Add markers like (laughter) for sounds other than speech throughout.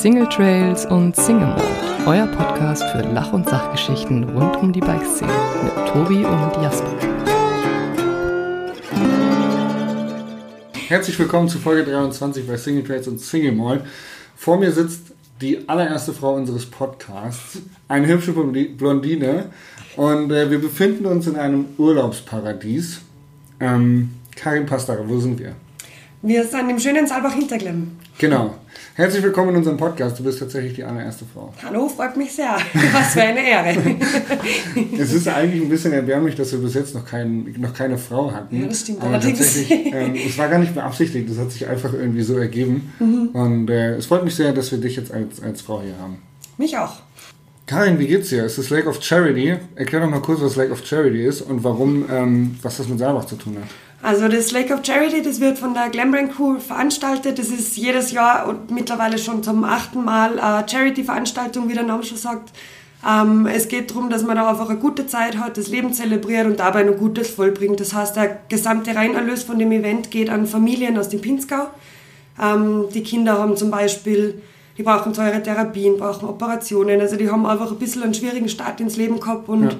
Single Trails und Single Mode, euer Podcast für Lach- und Sachgeschichten rund um die Bikeszene mit Tobi und Jasper. Herzlich willkommen zu Folge 23 bei Single Trails und Single Mall. Vor mir sitzt die allererste Frau unseres Podcasts, eine hübsche Blondine. Und äh, wir befinden uns in einem Urlaubsparadies. Ähm, Karin Pastara, wo sind wir? Wir sind im schönen Saalbach-Hinterglemm. Genau. Herzlich willkommen in unserem Podcast. Du bist tatsächlich die allererste Frau. Hallo, freut mich sehr. (laughs) Was für eine Ehre. (laughs) es ist eigentlich ein bisschen erbärmlich, dass wir bis jetzt noch, kein, noch keine Frau hatten. Ja, das stimmt Aber allerdings. tatsächlich, ähm, es war gar nicht beabsichtigt, das hat sich einfach irgendwie so ergeben. Mhm. Und äh, es freut mich sehr, dass wir dich jetzt als, als Frau hier haben. Mich auch. Karin, wie geht's dir? Es ist Lake of Charity. Erklär doch mal kurz, was Lake of Charity ist und warum, ähm, was das mit Saalbach zu tun hat. Also das Lake of Charity, das wird von der Glambrand Crew veranstaltet. Das ist jedes Jahr und mittlerweile schon zum achten Mal eine Charity-Veranstaltung, wie der Name schon sagt. Ähm, es geht darum, dass man da einfach eine gute Zeit hat, das Leben zelebriert und dabei noch Gutes vollbringt. Das heißt, der gesamte Reinerlös von dem Event geht an Familien aus dem Pinzgau. Ähm, die Kinder haben zum Beispiel, die brauchen teure Therapien, brauchen Operationen. Also die haben einfach ein bisschen einen schwierigen Start ins Leben gehabt und ja.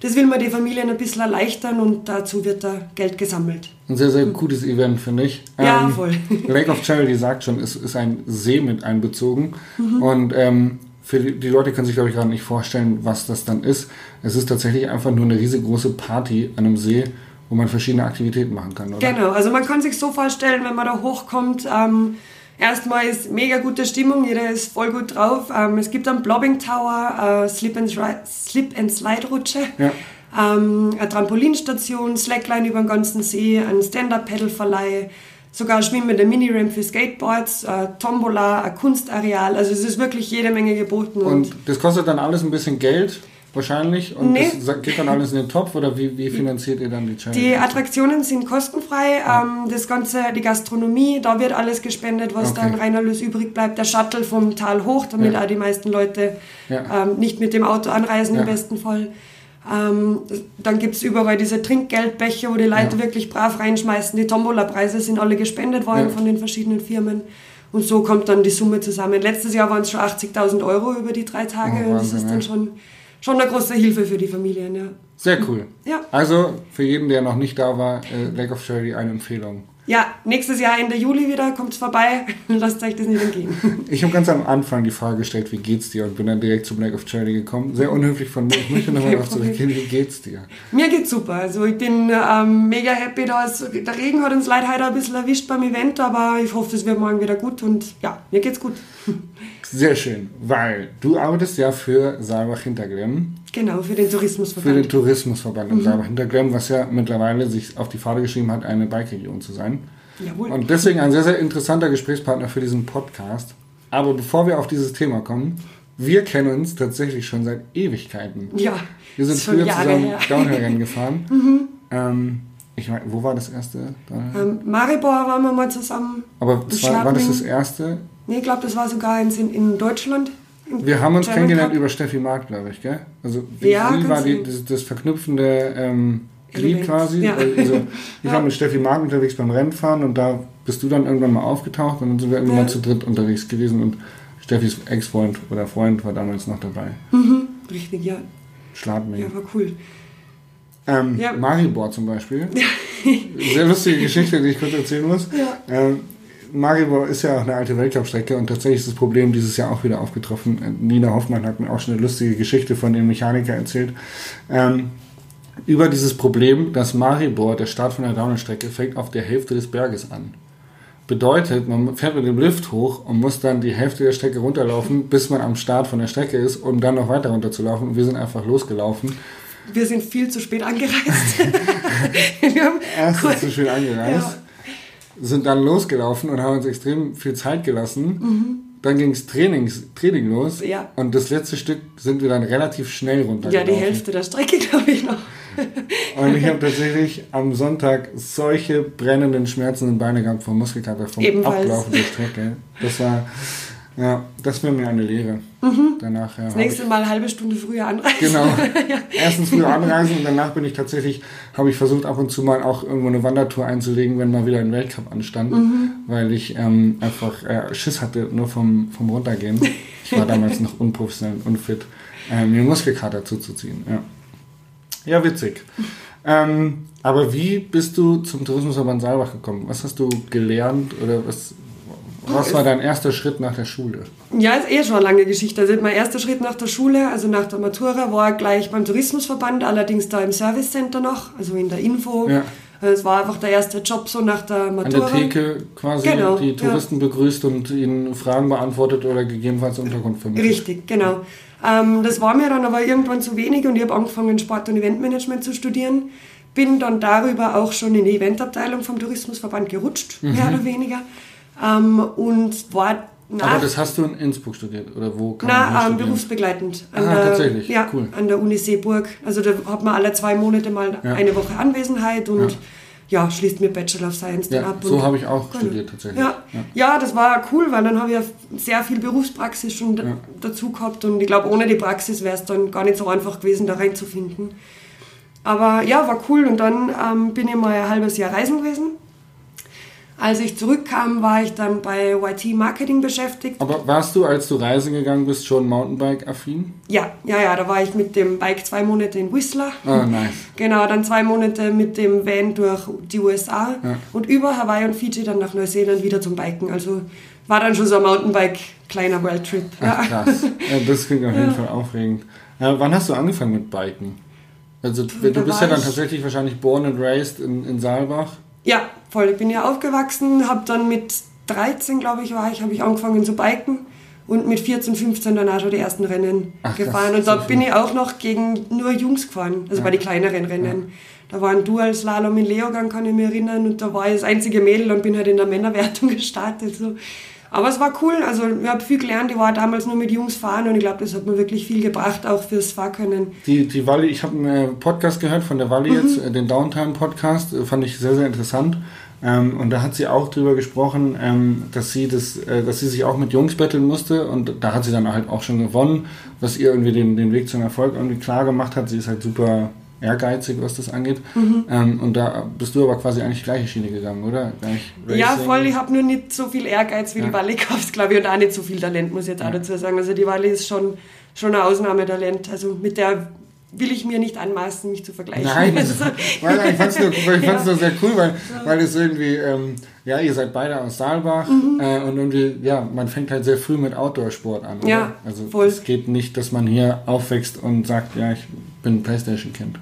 das will man die Familien ein bisschen erleichtern und dazu wird da Geld gesammelt. Ein sehr, sehr gutes Event, finde ich. Ja, ähm, voll. (laughs) Lake of Charity sagt schon, es ist ein See mit einbezogen. Mhm. Und ähm, für die, die, Leute können sich, glaube ich, gerade nicht vorstellen, was das dann ist. Es ist tatsächlich einfach nur eine riesengroße Party an einem See, wo man verschiedene Aktivitäten machen kann, oder? Genau, also man kann sich so vorstellen, wenn man da hochkommt, ähm, erstmal ist mega gute Stimmung, jeder ist voll gut drauf. Ähm, es gibt einen Blobbing Tower, äh, Slip, and Slip and Slide Rutsche. Ja. Ähm, eine Trampolinstation, Slackline über den ganzen See, ein Stand-Up-Pedal-Verleih, sogar schwimmende Mini-Ramp für Skateboards, äh, Tombola, ein Kunstareal. Also es ist wirklich jede Menge geboten. Und, und das kostet dann alles ein bisschen Geld? Wahrscheinlich. Und nee. das geht dann alles in den Topf oder wie, wie finanziert ihr dann die Challenge? Die Attraktionen sind kostenfrei. Ja. Ähm, das Ganze, die Gastronomie, da wird alles gespendet, was okay. dann Reinerlös übrig bleibt. Der Shuttle vom Tal hoch, damit ja. auch die meisten Leute ja. ähm, nicht mit dem Auto anreisen im besten Fall. Ähm, dann gibt es überall diese Trinkgeldbecher, wo die Leute wirklich brav reinschmeißen. Die Tombola-Preise sind alle gespendet worden von den verschiedenen Firmen. Und so kommt dann die Summe zusammen. Letztes Jahr waren es schon 80.000 Euro über die drei Tage. Oh, Wahnsinn, das ist dann schon, schon eine große Hilfe für die Familien. Ja. Sehr cool. Ja. Also für jeden, der noch nicht da war, äh, Lake of Charity eine Empfehlung. Ja, nächstes Jahr Ende Juli wieder, kommt es vorbei. (laughs) Lasst euch das nicht entgehen. (laughs) Ich habe ganz am Anfang die Frage gestellt, wie geht's dir? Und bin dann direkt zu Black of Charity gekommen. Sehr unhöflich von mir. Ich möchte nochmal darauf zurückgehen, wie geht's dir? Mir geht's super. Also ich bin ähm, mega happy. Da ist, der Regen hat uns leider heute ein bisschen erwischt beim Event, aber ich hoffe, es wird morgen wieder gut. Und ja, mir geht's gut. (laughs) Sehr schön, weil du arbeitest ja für Saalbach Hinterglemm. Genau, für den Tourismusverband. Für den Tourismusverband in mhm. Saalbach Hinterglemm, was ja mittlerweile sich auf die Fahne geschrieben hat, eine Bike-Region zu sein. Jawohl. Und deswegen ein sehr, sehr interessanter Gesprächspartner für diesen Podcast. Aber bevor wir auf dieses Thema kommen, wir kennen uns tatsächlich schon seit Ewigkeiten. Ja. Wir sind früher zusammen Downhill-Rennen (laughs) gefahren. mhm. ähm, ich meine, wo war das erste? Ähm, Maribor waren wir mal zusammen. Aber das war, war, das das erste? Nee, ich glaube, das war sogar in, in Deutschland. Wir haben uns German kennengelernt Cup. über Steffi Mark, glaube ich, gell? Also ja, war die, das, das verknüpfende ähm, Glied quasi? Ja. Also, (laughs) ich ja. war mit Steffi Mark unterwegs beim Rennfahren und da bist du dann irgendwann mal aufgetaucht und dann sind wir irgendwann ja. mal zu dritt unterwegs gewesen und Steffis Ex-Freund oder Freund war damals noch dabei. Mhm. Richtig, ja. Schladming. Ja, war cool. Ähm, ja. Maribor zum Beispiel. (laughs) Sehr lustige Geschichte, die ich kurz erzählen muss. Ja. Ähm, Maribor ist ja auch eine alte Weltcup-Strecke und tatsächlich ist das Problem dieses Jahr auch wieder aufgetroffen. Nina Hoffmann hat mir auch schon eine lustige Geschichte von dem Mechaniker erzählt. Ähm, über dieses Problem, dass Maribor, der Start von der Downhill-Strecke, fängt auf der Hälfte des Berges an. Bedeutet, man fährt mit dem Lift hoch und muss dann die Hälfte der Strecke runterlaufen, bis man am Start von der Strecke ist, um dann noch weiter runterzulaufen. Und wir sind einfach losgelaufen. Wir sind viel zu spät angereist. (laughs) wir haben Erstens zu spät angereist. Ja sind dann losgelaufen und haben uns extrem viel Zeit gelassen. Mhm. Dann ging es Training los. Ja. Und das letzte Stück sind wir dann relativ schnell runtergelaufen. Ja, die Hälfte der Strecke, (laughs) glaube ich noch. und ich habe tatsächlich am Sonntag solche brennenden, schmerzenden Beine gehabt vom Muskelkater, vom Ebenfalls. Ablaufen der Strecke. Das war, Ja, das wäre mir eine Lehre. Mhm. Danach, ja, das nächste Mal eine halbe Stunde früher anreisen. Genau. (laughs) ja. Erstens früher anreisen und danach bin ich tatsächlich, habe ich versucht ab und zu mal auch irgendwo eine Wandertour einzulegen, wenn mal wieder ein Weltcup anstand, mhm. weil ich ähm, einfach äh, Schiss hatte nur vom, vom Runtergehen. Ich war damals noch unprofessionell und unfit, äh, mir Muskelkater zuzuziehen. Ja, ja witzig. Ähm, aber wie bist du zum Tourismusverband Saalbach gekommen? Was hast du gelernt oder was, was war dein erster Schritt nach der Schule? Ja, ist eh schon eine lange Geschichte. Also mein erster Schritt nach der Schule, also nach der Matura, war gleich beim Tourismusverband, allerdings da im Service Center noch, also in der Info. Ja. Es war einfach der erste Job so nach der Matura. An der Theke quasi genau, die Touristen ja. begrüßt und ihnen Fragen beantwortet oder gegebenenfalls Unterkunft vermittelt. Richtig, genau. Ähm, das war mir dann aber irgendwann zu wenig und ich habe angefangen Sport- und Eventmanagement zu studieren. Bin dann darüber auch schon in die Eventabteilung vom Tourismusverband gerutscht, mhm. mehr oder weniger. Ähm, und war nach, Aber das hast du in Innsbruck studiert oder wo? Kann Nein, ähm, berufsbegleitend. An ah, der, tatsächlich. Ja, cool. an der Uni Seeburg. Also da hat man alle zwei Monate mal ja. eine Woche Anwesenheit und ja. ja. schließt mir Bachelor of Science dann ab. So habe ich auch genau. studiert tatsächlich. Ja. Ja. das war cool, weil dann habe ich ja sehr viel Berufspraxis schon dazu gehabt und ich glaube, ohne die Praxis wäre es dann gar nicht so einfach gewesen, da reinzufinden. Aber ja, war cool und dann ähm, bin ich mal ein halbes Jahr reisen gewesen als ich zurückkam, war ich dann bei YT Marketing beschäftigt. Aber warst du, als du reisen gegangen bist, schon Mountainbike-affin? Ja, ja, ja, da war ich mit dem Bike zwei Monate in Whistler. Ah, oh, nice. (laughs) Genau, dann zwei Monate mit dem Van durch die USA ja. und über Hawaii und Fiji dann nach Neuseeland wieder zum Biken. Also war dann schon so ein Mountainbike kleiner Worldtrip. Ja. Ach, krass. Ja, das klingt auf (laughs) jeden Fall aufregend. Ja, wann hast du angefangen mit Biken? Also du da bist ja dann tatsächlich wahrscheinlich born and raised in, in Saalbach. Ja, voll. Ich bin ja aufgewachsen, habe dann mit 13, glaube ich, war ich, habe ich angefangen zu biken und mit 14, 15 dann auch schon die ersten Rennen Ach, gefahren. Und dort so bin ich auch noch gegen nur Jungs gefahren, also ja. bei den kleineren Rennen. Ja. Da war ein Dual-Slalom in Leogang, kann ich mich erinnern, und da war ich das einzige Mädel und bin halt in der Männerwertung (laughs) gestartet. So. Aber es war cool, also ich habe viel gelernt, ich war damals nur mit Jungs fahren und ich glaube, das hat mir wirklich viel gebracht, auch fürs Fahrkönnen. Die, die Walli, ich habe einen Podcast gehört von der Walli mhm. jetzt, äh, den Downtime-Podcast, äh, fand ich sehr, sehr interessant. Ähm, und da hat sie auch drüber gesprochen, ähm, dass sie das, äh, dass sie sich auch mit Jungs betteln musste und da hat sie dann halt auch schon gewonnen, was ihr irgendwie den, den Weg zum Erfolg irgendwie klar gemacht hat. Sie ist halt super ehrgeizig, was das angeht. Mhm. Ähm, und da bist du aber quasi eigentlich die gleiche Schiene gegangen, oder? Ja, voll. Ich habe nur nicht so viel Ehrgeiz wie ja. die Wally gehabt, glaube ich, und auch nicht so viel Talent, muss ich jetzt ja. auch dazu sagen. Also die Wally ist schon, schon ein Ausnahmetalent. Also mit der will ich mir nicht anmaßen, mich zu vergleichen. Nein, (laughs) also, weil, ich fand es nur, (laughs) ja. nur, sehr cool, weil, weil es irgendwie, ähm, ja, ihr seid beide aus Saalbach mhm. äh, und irgendwie, ja, man fängt halt sehr früh mit Outdoor-Sport an. Oder? Ja, also voll. es geht nicht, dass man hier aufwächst und sagt, ja, ich bin ein Playstation-Kind.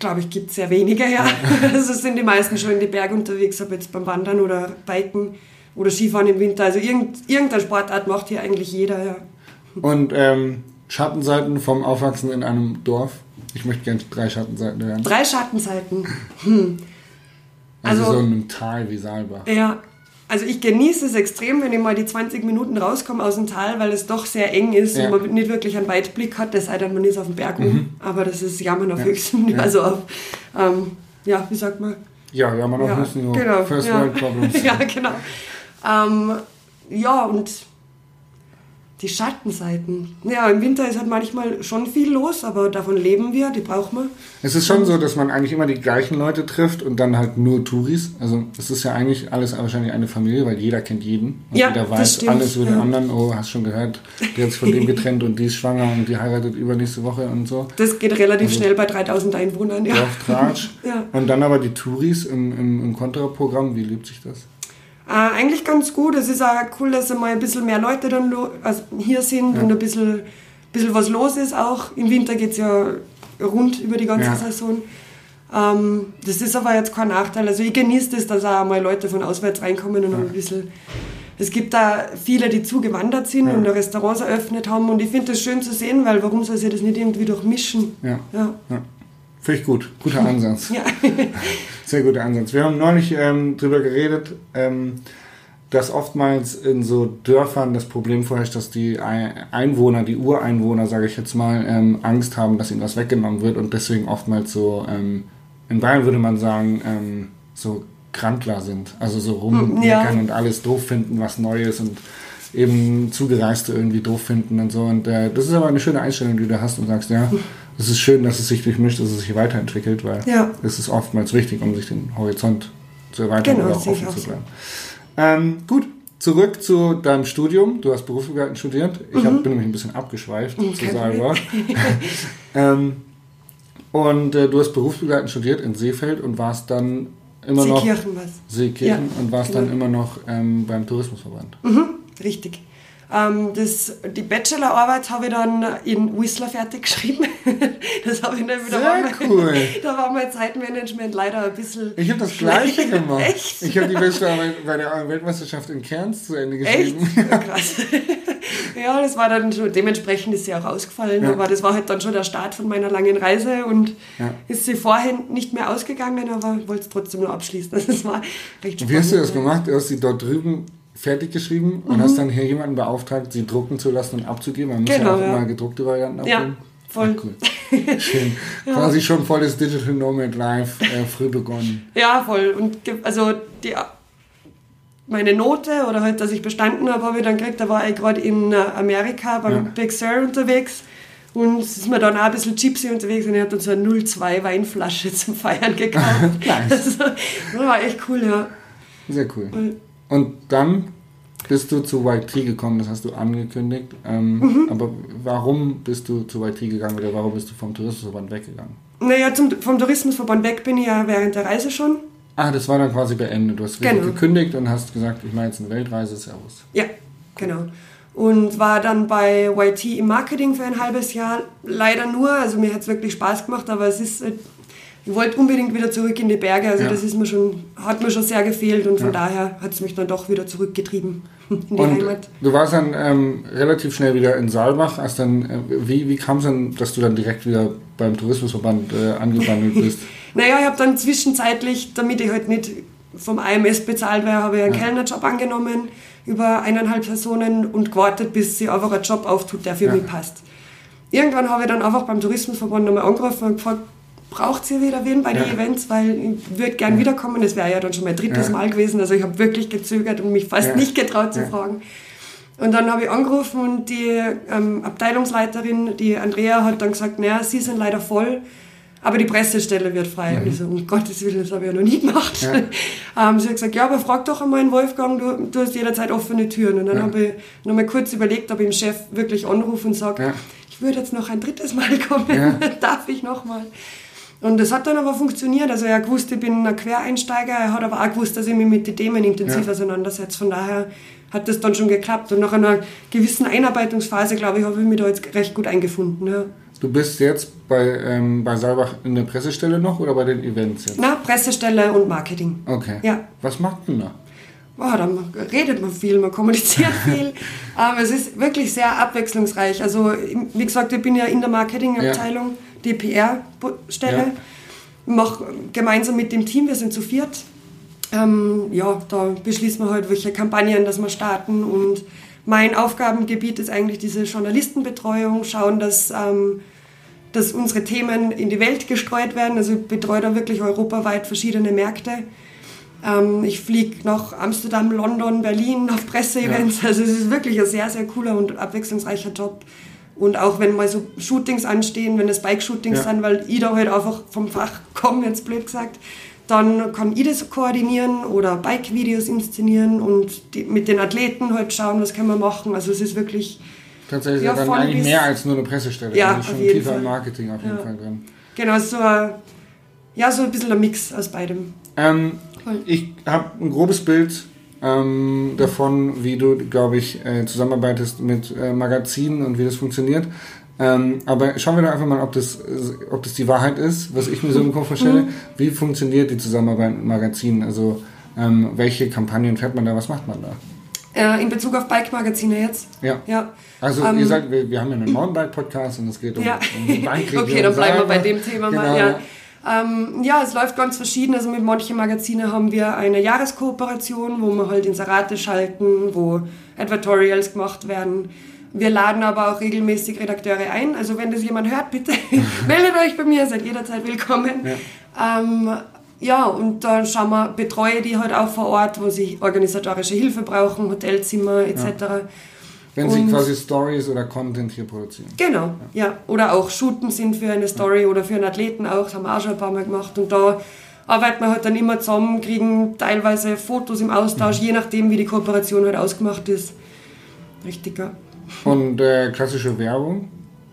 Glaube ich, gibt es sehr wenige, ja. (laughs) also sind die meisten schon in die Berge unterwegs, ob jetzt beim Wandern oder Biken oder Skifahren im Winter. Also irgend, irgendeine Sportart macht hier eigentlich jeder, ja. Und ähm, Schattenseiten vom Aufwachsen in einem Dorf? Ich möchte gerne drei Schattenseiten hören. Drei Schattenseiten. Hm. Also, also so in einem Tal wie Saalbach. Ja, also ich genieße es extrem, wenn ich mal die 20 Minuten rauskomme aus dem Tal, weil es doch sehr eng ist ja. und man nicht wirklich einen Weitblick hat, es sei denn, man ist auf dem Berg mhm. oben. Aber das ist Jammern auf ja. höchstem Niveau. Ja. Also auf, ähm, ja, wie sagt man? Ja, Jammern auf höchstem Niveau. Genau. First World Problems. (laughs) ja, genau. Ähm, ja, und die Schattenseiten. Ja, im Winter ist halt manchmal schon viel los, aber davon leben wir, die brauchen wir. Es ist schon so, dass man eigentlich immer die gleichen Leute trifft und dann halt nur Touris. Also es ist ja eigentlich alles wahrscheinlich eine Familie, weil jeder kennt jeden. Und ja, jeder weiß alles über den ja. anderen. Oh, hast schon gehört, der hat sich von dem (laughs) getrennt und die ist schwanger und die heiratet übernächste Woche und so. Das geht relativ also, schnell bei 3000 Einwohnern, ja. Tratsch. (laughs) ja. Und dann aber die Touris im, im, im Kontraprogramm, wie lebt sich das? Äh, eigentlich ganz gut. Es ist auch cool, dass mal ein bisschen mehr Leute dann also hier sind ja. und ein bisschen, bisschen was los ist auch. Im Winter geht es ja rund über die ganze ja. Saison. Ähm, das ist aber jetzt kein Nachteil. Also ich genieße das, dass auch mal Leute von auswärts reinkommen und ja. ein bisschen... Es gibt da viele, die zugewandert sind ja. und Restaurants eröffnet haben und ich finde das schön zu sehen, weil warum soll sich das nicht irgendwie durchmischen? Ja. ja. Finde ich gut. Guter Ansatz. ja. (laughs) Sehr guter Ansatz. Wir haben neulich ähm, darüber geredet, ähm, dass oftmals in so Dörfern das Problem vorherrscht, dass die Einwohner, die Ureinwohner, sage ich jetzt mal, ähm, Angst haben, dass ihnen was weggenommen wird und deswegen oftmals so, ähm, in Bayern würde man sagen, ähm, so Krantler sind. Also so rummeckern ja. und alles doof finden, was Neues und eben Zugereiste irgendwie doof finden und so. Und äh, das ist aber eine schöne Einstellung, die du hast und sagst, ja, (laughs) es ist schön, dass es sich durchmischt, dass es sich weiterentwickelt, weil Ja. es ist oftmals wichtig, um sich den Horizont zu erweitern Genau, oder auch offen auch zu bleiben. Ähm, gut, zurück zu deinem Studium. Du hast berufsbegleitend studiert. Ich hab, bin nämlich ein bisschen abgeschweift zu Mhm. kein Saalbach. (laughs) ähm, und äh, du hast berufsbegleitend studiert in Seefeld und warst dann immer noch Seekirchen was. Seekirchen Ja, und warst genau. dann immer noch ähm, beim Tourismusverband. Richtig. Ähm, das, die Bachelorarbeit habe ich dann in Whistler fertig geschrieben. (laughs) das habe ich nicht wieder. Sehr mein- cool. (laughs) Da war mein Zeitmanagement leider ein bisschen. Ich habe das gleiche gemacht. Echt? Ich habe die Bachelorarbeit bei der Weltmeisterschaft in Cairns zu Ende Echt? geschrieben. (laughs) Ja, krass. ja, das war dann schon, dementsprechend ist sie auch ausgefallen, Ja. aber das war halt dann schon der Start von meiner langen Reise und Ja. ist sie vorhin nicht mehr ausgegangen, aber wollte es trotzdem nur abschließen. Das war recht spannend. Wie hast du das gemacht? Du hast sie dort drüben fertig geschrieben und hast dann hier jemanden beauftragt, sie drucken zu lassen und abzugeben. Man muss Genau, ja auch ja. immer gedruckte Varianten Ja, abgeben. voll. Ah, cool. (laughs) Schön. Quasi schon volles Digital Nomad Live äh, früh begonnen. Ja, voll. Und also die, meine Note oder halt, dass ich bestanden habe, habe ich dann gekriegt. Da war ich gerade in äh, Amerika beim Ja. Big Sur unterwegs. Und es ist mir dann auch ein bisschen Gypsy unterwegs und ich habe dann so eine 02 Weinflasche (laughs) zum Feiern gekauft. (laughs) Nice. also, das war echt cool, ja. Sehr cool. Und dann bist du zu YT gekommen, das hast du angekündigt. Ähm, Mhm. Aber warum bist du zu YT gegangen oder warum bist du vom Tourismusverband weggegangen? Naja, zum, vom Tourismusverband weg bin ich ja während der Reise schon. Ah, das war dann quasi beendet. Du hast Genau. gekündigt und hast gesagt, ich mache jetzt eine Weltreise, Servus. Ja, genau. Und war dann bei YT im Marketing für ein halbes Jahr. Leider nur, also mir hat es wirklich Spaß gemacht, aber es ist, äh, ich wollte unbedingt wieder zurück in die Berge. Also Ja. das ist mir schon, hat mir schon sehr gefehlt und von Ja. daher hat es mich dann doch wieder zurückgetrieben (laughs) in die Und Heimat. du warst dann ähm, relativ schnell wieder in Saalbach. Hast dann, äh, wie wie kam es dann, dass du dann direkt wieder beim Tourismusverband äh, angebandelt (laughs) bist? Naja, ich habe dann zwischenzeitlich, damit ich halt nicht vom AMS bezahlt wäre, habe ich einen Ja. Kellnerjob angenommen über eineinhalb Personen und gewartet, bis sie einfach ein Job auftut, der für Ja. mich passt. Irgendwann habe ich dann einfach beim Tourismusverband nochmal angerufen und gefragt, braucht ihr wieder wen bei den Ja. Events, weil ich würde gern wiederkommen. Das wäre ja dann schon mein drittes Ja. Mal gewesen. Also ich habe wirklich gezögert und mich fast Ja. nicht getraut zu Ja. fragen. Und dann habe ich angerufen und die ähm, Abteilungsleiterin, die Andrea, hat dann gesagt, naja, sie sind leider voll, aber die Pressestelle wird frei. Und ich so, um Gottes Willen, das habe ich ja noch nie gemacht. Ja. (laughs) ähm, sie hat gesagt, ja, aber frag doch einmal den Wolfgang, du, du hast jederzeit offene Türen. Und dann Ja. habe ich noch mal kurz überlegt, ob ich dem Chef wirklich anrufe und sage, Ja. ich würde jetzt noch ein drittes Mal kommen, Ja. (laughs) darf ich noch mal? Und das hat dann aber funktioniert. Also er hat gewusst, ich bin ein Quereinsteiger, er hat aber auch gewusst, dass ich mich mit den Themen intensiv Ja. auseinandersetze. Von daher hat das dann schon geklappt. Und nach einer gewissen Einarbeitungsphase, glaube ich, habe ich mich da jetzt recht gut eingefunden. Ja. Du bist jetzt bei, ähm, bei Saalbach in der Pressestelle noch oder bei den Events jetzt? Na, Pressestelle und Marketing. Okay. Ja. Was macht denn da? Boah, da redet man viel, man kommuniziert (laughs) viel. Aber es ist wirklich sehr abwechslungsreich. Also, wie gesagt, ich bin ja in der Marketingabteilung, die PR-Stelle. Ja. Mache gemeinsam mit dem Team, wir sind zu viert. Ähm, ja, da beschließen wir halt, welche Kampagnen dass wir starten. Und mein Aufgabengebiet ist eigentlich diese Journalistenbetreuung, schauen, dass, ähm, dass unsere Themen in die Welt gestreut werden. Also ich betreue da wirklich europaweit verschiedene Märkte. Ähm, ich fliege nach Amsterdam, London, Berlin auf Presseevents. Also es ist wirklich ein sehr, sehr cooler und abwechslungsreicher Job. Und auch wenn mal so Shootings anstehen, wenn es Bike-Shootings Ja. sind, weil ich da halt einfach vom Fach komme, jetzt blöd gesagt, dann kann ich das koordinieren oder Bike-Videos inszenieren und die, mit den Athleten halt schauen, was können wir machen. Also es ist wirklich, Tatsächlich Ja, dann eigentlich mehr als nur eine Pressestelle. Ja, also schon auf jeden tiefer im Fall. Marketing auf jeden Ja. Fall drin. genau, so ein, ja, so ein bisschen ein Mix aus beidem. Ähm, Voll. ich habe ein grobes Bild ähm, davon, wie du, glaube ich, äh, zusammenarbeitest mit äh, Magazinen und wie das funktioniert. Ähm, aber schauen wir doch einfach mal, ob das, äh, ob das die Wahrheit ist, was ich mir so im Kopf vorstelle. Wie funktioniert die Zusammenarbeit mit Magazinen? Also ähm, welche Kampagnen fährt man da? Was macht man da? Äh, in Bezug auf Bike-Magazine jetzt? Ja. Ja. Also Ähm, ihr sagt, wir, wir haben ja einen Mountainbike-Podcast und es geht um, Ja. um Bike-Region (laughs) okay, dann bleiben wir bei selber. dem Thema Genau, mal. Ja. Ähm, ja, es läuft ganz verschieden. Also mit manchen Magazinen haben wir eine Jahreskooperation, wo wir halt Inserate schalten, wo Advertorials gemacht werden. Wir laden aber auch regelmäßig Redakteure ein. Also wenn das jemand hört, bitte (laughs) meldet euch bei mir, seid jederzeit willkommen. Ähm, Ja, und dann schauen wir, betreue die halt auch vor Ort, wo sie organisatorische Hilfe brauchen, Hotelzimmer etc. Ja. Wenn und, sie quasi Stories oder Content hier produzieren. Genau, ja. ja. Oder auch shooten sind für eine Story ja. oder für einen Athleten auch, das haben wir auch schon ein paar Mal gemacht. Und da arbeiten wir halt dann immer zusammen, kriegen teilweise Fotos im Austausch, mhm. je nachdem, wie die Kooperation halt ausgemacht ist. Richtig, ja. Und äh, klassische Werbung?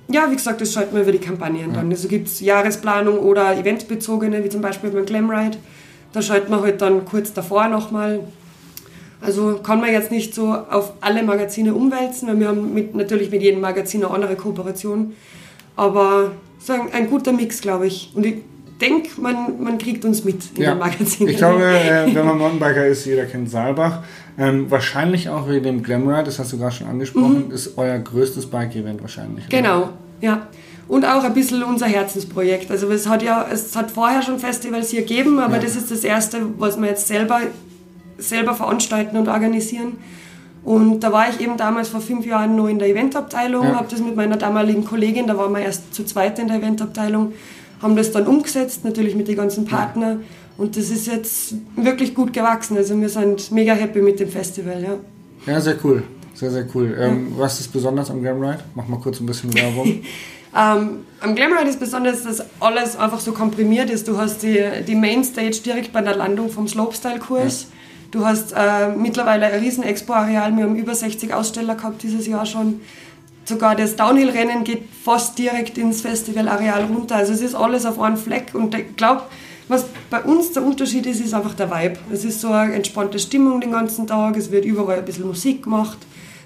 Ja, wie gesagt, das schalten wir über die Kampagnen dann. Also gibt es Jahresplanung oder eventbezogene, wie zum Beispiel beim Glamride. Da schalten wir halt dann kurz davor nochmal. Also kann man jetzt nicht so auf alle Magazine umwälzen, weil wir haben mit, natürlich mit jedem Magazin eine andere Kooperation. Aber so ein, ein guter Mix, glaube ich. Und ich denke, man, man kriegt uns mit in ja. den Magazinen. Ich glaube, äh, wenn man Mountainbiker ist, jeder kennt Saalbach. Ähm, wahrscheinlich auch wegen dem Glamride, das hast du gerade schon angesprochen, mhm. ist euer größtes Bike-Event wahrscheinlich. Genau, oder? ja. Und auch ein bisschen unser Herzensprojekt. Also es hat ja, es hat vorher schon Festivals hier gegeben, aber ja. das ist das erste, was wir jetzt selber, selber veranstalten und organisieren. Und da war ich eben damals vor fünf Jahren nur in der Eventabteilung, ja. habe das mit meiner damaligen Kollegin, da waren wir erst zu zweit in der Eventabteilung, haben das dann umgesetzt, natürlich mit den ganzen Partnern. Und das ist jetzt wirklich gut gewachsen. Also wir sind mega happy mit dem Festival, ja. Ja, sehr cool. Sehr, sehr cool. Ähm, ja. Was ist besonders am Glamride? Mach mal kurz ein bisschen Werbung. (laughs) ähm, am Glamride ist besonders, dass alles einfach so komprimiert ist. Du hast die, die Mainstage direkt bei der Landung vom Slopestyle-Kurs. Ja. Du hast äh, mittlerweile ein riesen Expo-Areal. Wir haben über 60 Aussteller gehabt dieses Jahr schon. Sogar das Downhill-Rennen geht fast direkt ins Festivalareal runter. Also es ist alles auf einem Fleck. Und ich glaube, was bei uns der Unterschied ist, ist einfach der Vibe. Es ist so eine entspannte Stimmung den ganzen Tag, es wird überall ein bisschen Musik gemacht.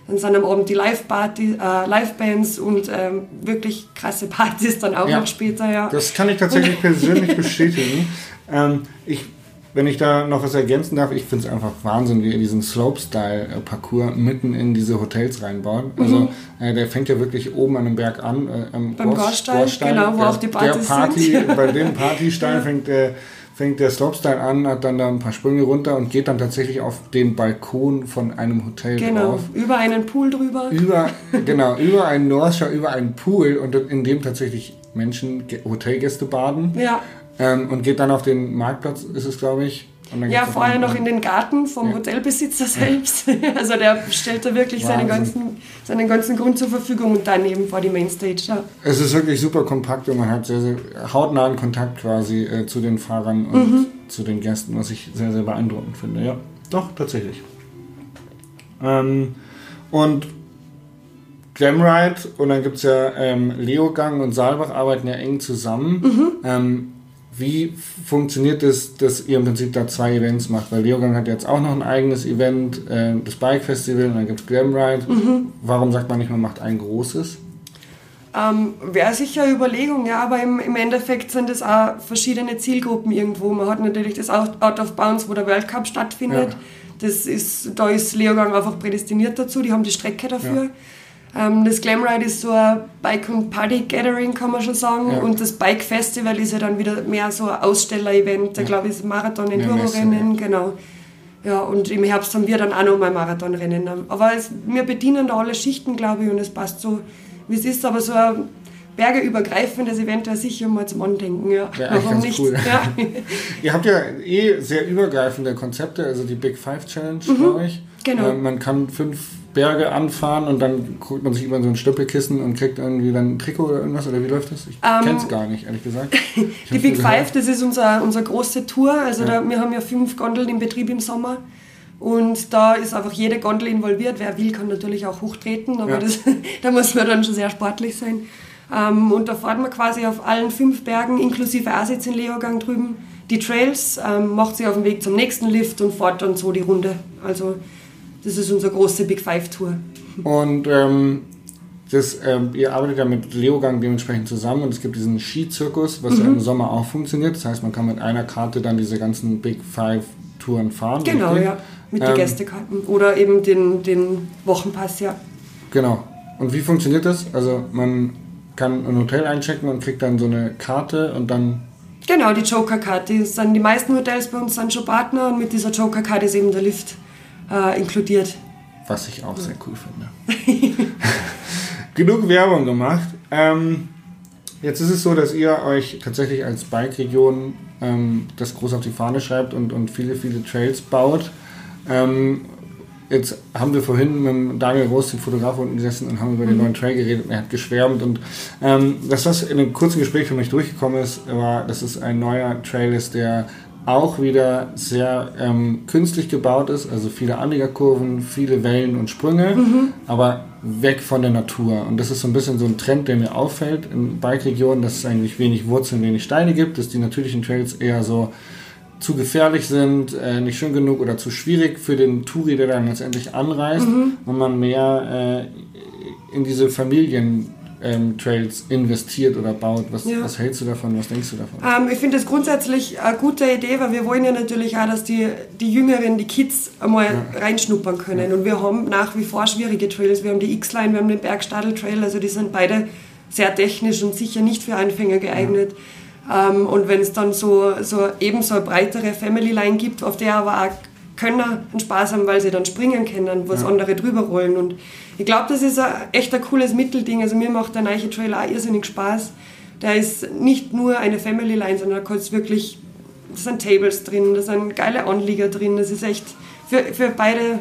Dann sind am Abend die Live-Bands äh, Live und ähm, wirklich krasse Partys dann auch ja, noch später. Ja. Das kann ich tatsächlich persönlich (laughs) bestätigen. Ähm, ich wenn ich da noch was ergänzen darf, ich finde es einfach Wahnsinn, wie ihr diesen Slopestyle-Parcours mitten in diese Hotels reinbauen. Also mhm. äh, der fängt ja wirklich oben an dem Berg an. Äh, am Beim Gorstein, genau, wo der, auch die Partys der Party, sind. (laughs) Bei dem Partystein ja. fängt der fängt der Slopestyle an, hat dann da ein paar Sprünge runter und geht dann tatsächlich auf den Balkon von einem Hotel genau, drauf. über einen Pool drüber. Über, (laughs) genau, über einen North über einen Pool und in dem tatsächlich Menschen, Hotelgäste baden. Ja. Ähm, und geht dann auf den Marktplatz, ist es glaube ich. Ja, vorher noch in den Garten vom ja. Hotelbesitzer selbst. (laughs) Also der stellt da wirklich seinen ganzen, seinen ganzen Grund zur Verfügung und daneben vor die Mainstage. Ja. Es ist wirklich super kompakt und man hat sehr, sehr hautnahen Kontakt quasi äh, zu den Fahrern und mhm. zu den Gästen, was ich sehr, sehr beeindruckend finde. Ja, doch, tatsächlich. Ähm, und Glamride und dann gibt es ja ähm, Leogang und Saalbach arbeiten ja eng zusammen. Mhm. Ähm, wie funktioniert es, dass ihr im Prinzip da zwei Events macht? Weil Leogang hat jetzt auch noch ein eigenes Event, äh, das Bike Festival, und dann gibt es Glamride. Mhm. Warum sagt man nicht, man macht ein großes? Ähm, Wäre sicher eine Überlegung, ja, aber im, im Endeffekt sind es auch verschiedene Zielgruppen irgendwo. Man hat natürlich das Out, Out of Bounds, wo der World Cup stattfindet. Ja. Das ist, da ist Leogang einfach prädestiniert dazu, die haben die Strecke dafür. Ja. Ähm, das Glamride ist so ein Bike- und Party-Gathering, kann man schon sagen. Ja. Und das Bike Festival ist ja dann wieder mehr so ein Aussteller-Event. Da ja. glaube ich, ist Marathon, Enduro-Rennen, ja. genau. Ja, und im Herbst haben wir dann auch noch mal Marathonrennen. Aber es, wir bedienen da alle Schichten, glaube ich, und es passt so, wie es ist. Aber so ein bergeübergreifendes Event wäre sicher mal zum Andenken. Ja, ja warum nicht? Cool. Ja. (laughs) Ihr habt ja eh sehr übergreifende Konzepte, also die Big Five Challenge, mhm, glaube ich. Genau. Äh, man kann fünf Berge anfahren und dann guckt man sich über so ein Stöppelkissen und kriegt irgendwie dann ein Trikot oder irgendwas? Oder wie läuft das? Ich ähm, kenne es gar nicht, ehrlich gesagt. (laughs) die Big Five, das ist unser, unsere große Tour. Also ja. da, wir haben ja fünf Gondeln im Betrieb im Sommer. Und da ist einfach jede Gondel involviert. Wer will, kann natürlich auch hochtreten, aber ja. das, (laughs) da muss man dann schon sehr sportlich sein. Ähm, und da fahren wir quasi auf allen fünf Bergen, inklusive Asitz in Leogang drüben, die Trails, ähm, macht sich auf den Weg zum nächsten Lift und fährt dann so die Runde. Also das ist unsere große Big Five Tour. Und ähm, das, ähm, ihr arbeitet ja mit Leogang dementsprechend zusammen und es gibt diesen Skizirkus, was mhm. ja im Sommer auch funktioniert. Das heißt, man kann mit einer Karte dann diese ganzen Big Five Touren fahren. Genau, okay? ja. Mit ähm, den Gästekarten. Oder eben den, den Wochenpass, ja. Genau. Und wie funktioniert das? Also man kann ein Hotel einchecken und kriegt dann so eine Karte und dann Genau, die Joker-Karte. Die meisten Hotels bei uns sind schon Partner und mit dieser Joker-Karte ist eben der Lift äh, inkludiert. Was ich auch sehr cool finde. (laughs) Genug Werbung gemacht. Ähm, Jetzt ist es so, dass ihr euch tatsächlich als Bike-Region ähm, das groß auf die Fahne schreibt und, und viele, viele Trails baut. Ähm, jetzt haben wir vorhin mit Daniel Groß, dem Fotograf, unten gesessen und haben über den mhm. neuen Trail geredet und er hat geschwärmt. Und ähm, das, was in einem kurzen Gespräch für mich durchgekommen ist, war, dass es ein neuer Trail ist, der auch wieder sehr ähm, künstlich gebaut ist, also viele Anliegerkurven, viele Wellen und Sprünge, mhm. aber weg von der Natur. Und das ist so ein bisschen so ein Trend, der mir auffällt in Bike-Regionen, dass es eigentlich wenig Wurzeln, wenig Steine gibt, dass die natürlichen Trails eher so zu gefährlich sind, äh, nicht schön genug oder zu schwierig für den Touri, der dann letztendlich anreist mhm. und man mehr äh, in diese Familien ähm, Trails investiert oder baut. Was, ja. was, hältst du davon? Was denkst du davon? Ähm, ich finde das grundsätzlich eine gute Idee, weil wir wollen ja natürlich auch, dass die, die Jüngeren, die Kids einmal ja. reinschnuppern können. Ja. Und wir haben nach wie vor schwierige Trails. Wir haben die X-Line, wir haben den Bergstadel Trail, also die sind beide sehr technisch und sicher nicht für Anfänger geeignet. Ähm, und wenn es dann so, so ebenso eine breitere Family Line gibt, auf der aber auch Könner einen Spaß haben, weil sie dann springen können, was andere drüber rollen. Und ich glaube, das ist ein, echt ein cooles Mittelding. Also mir macht der neue Trail auch irrsinnig Spaß. Der ist nicht nur eine Family Line, sondern da kannst wirklich, da sind Tables drin, da sind geile Anlieger drin. Das ist echt für, für beide,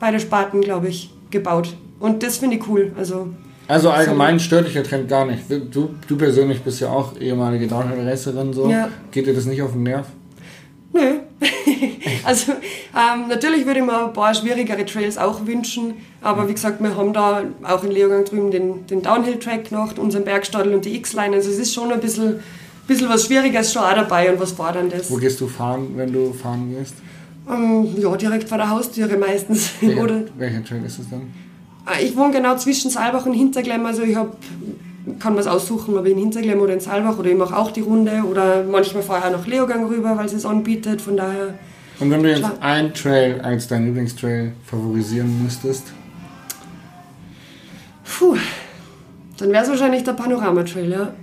beide Sparten, glaube ich, gebaut. Und das finde ich cool. Also, also allgemein stört dich der Trend gar nicht. Du, du persönlich bist ja auch ehemalige Downhill-Racerin. So. Ja. Geht dir das nicht auf den Nerv? Nö. (laughs) also ähm, natürlich würde ich mir ein paar schwierigere Trails auch wünschen, aber wie gesagt, wir haben da auch in Leogang drüben den, den Downhill-Track noch, unseren Bergstadel und die X-Line. Also es ist schon ein bisschen, bisschen was Schwieriges schon auch dabei und was Forderndes. Wo gehst du fahren, wenn du fahren gehst? Ähm, ja, direkt vor der Haustüre meistens. (laughs) Welcher, Oder, welcher Trail ist es dann? Ah, ich wohne genau zwischen Saalbach und Hinterglemm, also ich habe kann man es aussuchen, ob ich in Hinterglemm oder in Salbach oder ich mache auch die Runde oder manchmal fahre ich nach Leogang rüber, weil es es anbietet, von daher... Und wenn du jetzt einen Trail als dein Lieblingstrail favorisieren müsstest? Puh, dann wäre es wahrscheinlich der Panorama-Trail, ja?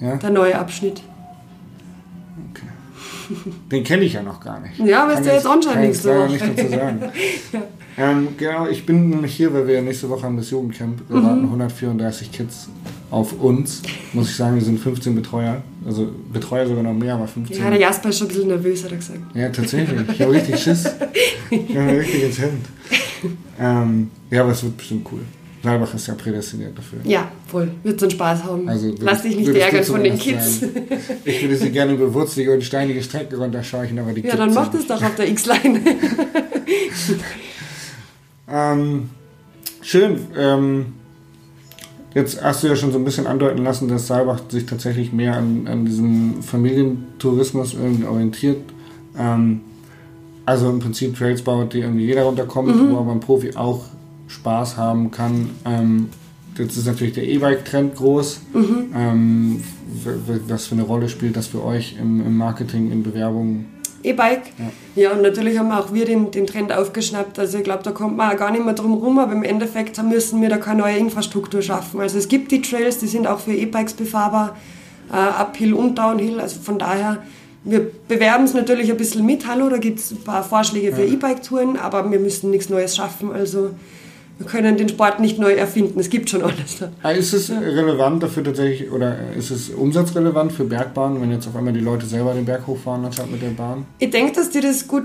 ja? Der neue Abschnitt. Okay. Den kenne ich ja noch gar nicht. Ja, aber ist der jetzt anscheinend nicht so. nicht dazu sagen. (laughs) ja. ähm, genau, ich bin nämlich hier, weil wir nächste Woche haben das Jugendcamp. Mhm. warten 134 Kids auf uns, muss ich sagen, wir sind 15 Betreuer. Also Betreuer sogar noch mehr, aber 15. Ja, der Jasper ist schon ein bisschen nervös, hat er gesagt. Ja, tatsächlich. Ich habe richtig Schiss. Ich habe richtig ins Hemd. Ähm, ja, aber es wird bestimmt cool. Saalbach ist ja prädestiniert dafür. Ja, voll. Wird so einen Spaß haben. Also, Lass dich nicht ärgern von den Kids. Sagen. Ich würde sie gerne über wurzelige und steinige Strecken runterscheuchen, aber die Ja, dann mach das doch auf der X-Line. (laughs) ähm, schön. Ähm, Jetzt hast du ja schon so ein bisschen andeuten lassen, dass Saalbach sich tatsächlich mehr an, an diesem Familientourismus irgendwie orientiert. Ähm, also im Prinzip Trails baut, die irgendwie jeder runterkommt, mhm. wo aber ein Profi auch Spaß haben kann. Ähm, jetzt ist natürlich der E-Bike-Trend groß. Mhm. Ähm, was für eine Rolle spielt das für euch im, im Marketing, in Bewerbungen? E-Bike. Ja. ja. und natürlich haben auch wir den, den Trend aufgeschnappt. Also ich glaube, da kommt man auch gar nicht mehr drum rum, aber im Endeffekt müssen wir da keine neue Infrastruktur schaffen. Also es gibt die Trails, die sind auch für E-Bikes befahrbar, äh, Uphill und Downhill. Also von daher, wir bewerben es natürlich ein bisschen mit. Hallo, da gibt es ein paar Vorschläge für ja. E-Bike-Touren, aber wir müssen nichts Neues schaffen. Also wir können den Sport nicht neu erfinden, es gibt schon alles. Ah, ist es relevant dafür tatsächlich, oder ist es umsatzrelevant für Bergbahnen, wenn jetzt auf einmal die Leute selber den Berg hochfahren anstatt mit der Bahn? Ich denke, dass die das gut